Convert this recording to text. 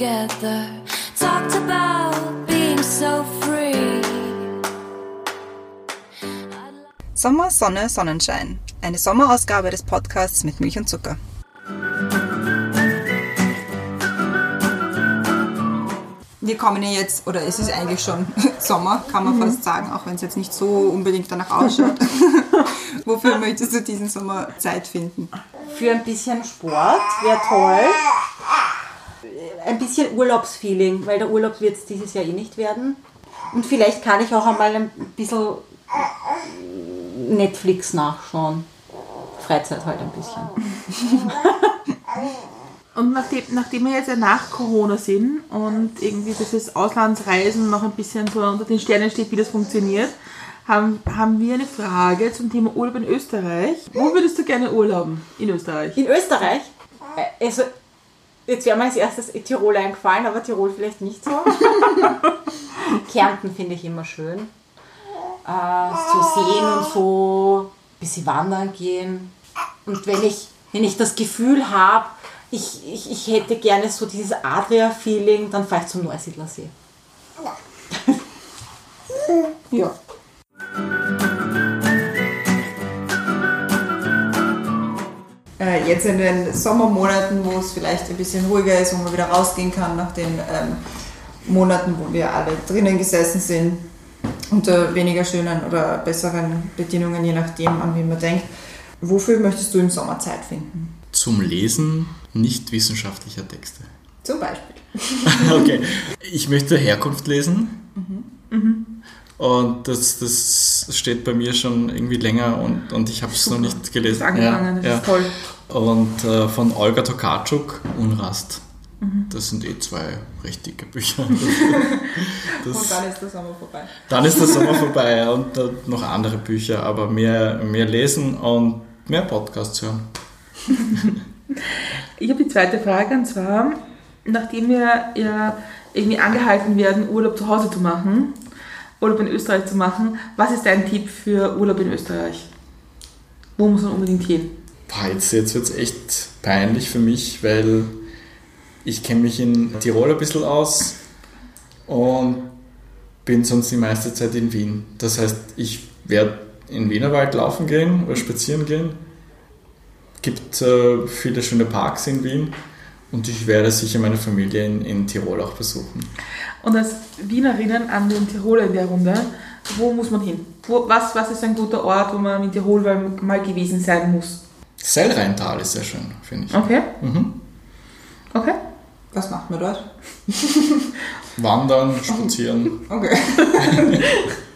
together talked about being so free. Sommer, Sonne, Sonnenschein. Eine Sommerausgabe des Podcasts mit Milch und Zucker. wir kommen ja jetzt, oder es ist eigentlich schon Sommer, kann man mhm. fast sagen, auch wenn es jetzt nicht so unbedingt danach ausschaut. Wofür möchtest du diesen Sommer Zeit finden? Für ein bisschen Sport wäre toll. Ein bisschen Urlaubsfeeling, weil der Urlaub wird es dieses Jahr eh nicht werden. Und vielleicht kann ich auch einmal ein bisschen Netflix nachschauen. Freizeit halt ein bisschen. Und nachdem, nachdem wir jetzt ja nach Corona sind und irgendwie dieses Auslandsreisen noch ein bisschen so unter den Sternen steht, wie das funktioniert, haben, haben wir eine Frage zum Thema Urlaub in Österreich. Wo würdest du gerne urlauben in Österreich? In Österreich, äh, also jetzt wäre mir als erstes Tirol eingefallen, aber Tirol vielleicht nicht so. Kärnten finde ich immer schön. Äh, so sehen und so, ein bisschen wandern gehen. Und wenn ich, wenn ich das Gefühl habe, ich, ich, ich hätte gerne so dieses Adria-Feeling, dann fahre ich zum Neusiedlersee. ja. Äh, jetzt in den Sommermonaten, wo es vielleicht ein bisschen ruhiger ist, wo man wieder rausgehen kann nach den ähm, Monaten, wo wir alle drinnen gesessen sind, unter weniger schönen oder besseren Bedingungen, je nachdem, an wie man denkt. Wofür möchtest du im Sommer Zeit finden? Zum Lesen nicht wissenschaftlicher Texte. Zum Beispiel. okay. Ich möchte Herkunft lesen. Und das, das steht bei mir schon irgendwie länger und, und ich habe es noch nicht gelesen. Ist angefangen, das Ja, ist toll. Und äh, von Olga Tokarczuk, Unrast. Das sind eh zwei recht dicke Bücher. Das, Und dann ist der Sommer vorbei. dann ist der Sommer vorbei ja, und äh, noch andere Bücher, aber mehr, mehr lesen und mehr Podcasts hören. Ich habe die zweite Frage und zwar, nachdem wir ja irgendwie angehalten werden, Urlaub zu Hause zu machen, Urlaub in Österreich zu machen, was ist dein Tipp für Urlaub in Österreich? Wo muss man unbedingt hin? Boah, jetzt jetzt wird es echt peinlich für mich, weil ich kenne mich in Tirol ein bisschen aus und bin sonst die meiste Zeit in Wien. Das heißt, ich werde in Wienerwald laufen gehen oder spazieren gehen. gibt äh, viele schöne Parks in Wien und ich werde sicher meine Familie in, in Tirol auch besuchen. Und als Wienerinnen an den Tiroler in der Runde, wo muss man hin? Wo, was, was ist ein guter Ort, wo man in Tirol mal gewesen sein muss? Sellrheintal ist sehr schön, finde ich. Okay, Mhm. okay. Was macht man dort? Wandern, spazieren. Okay.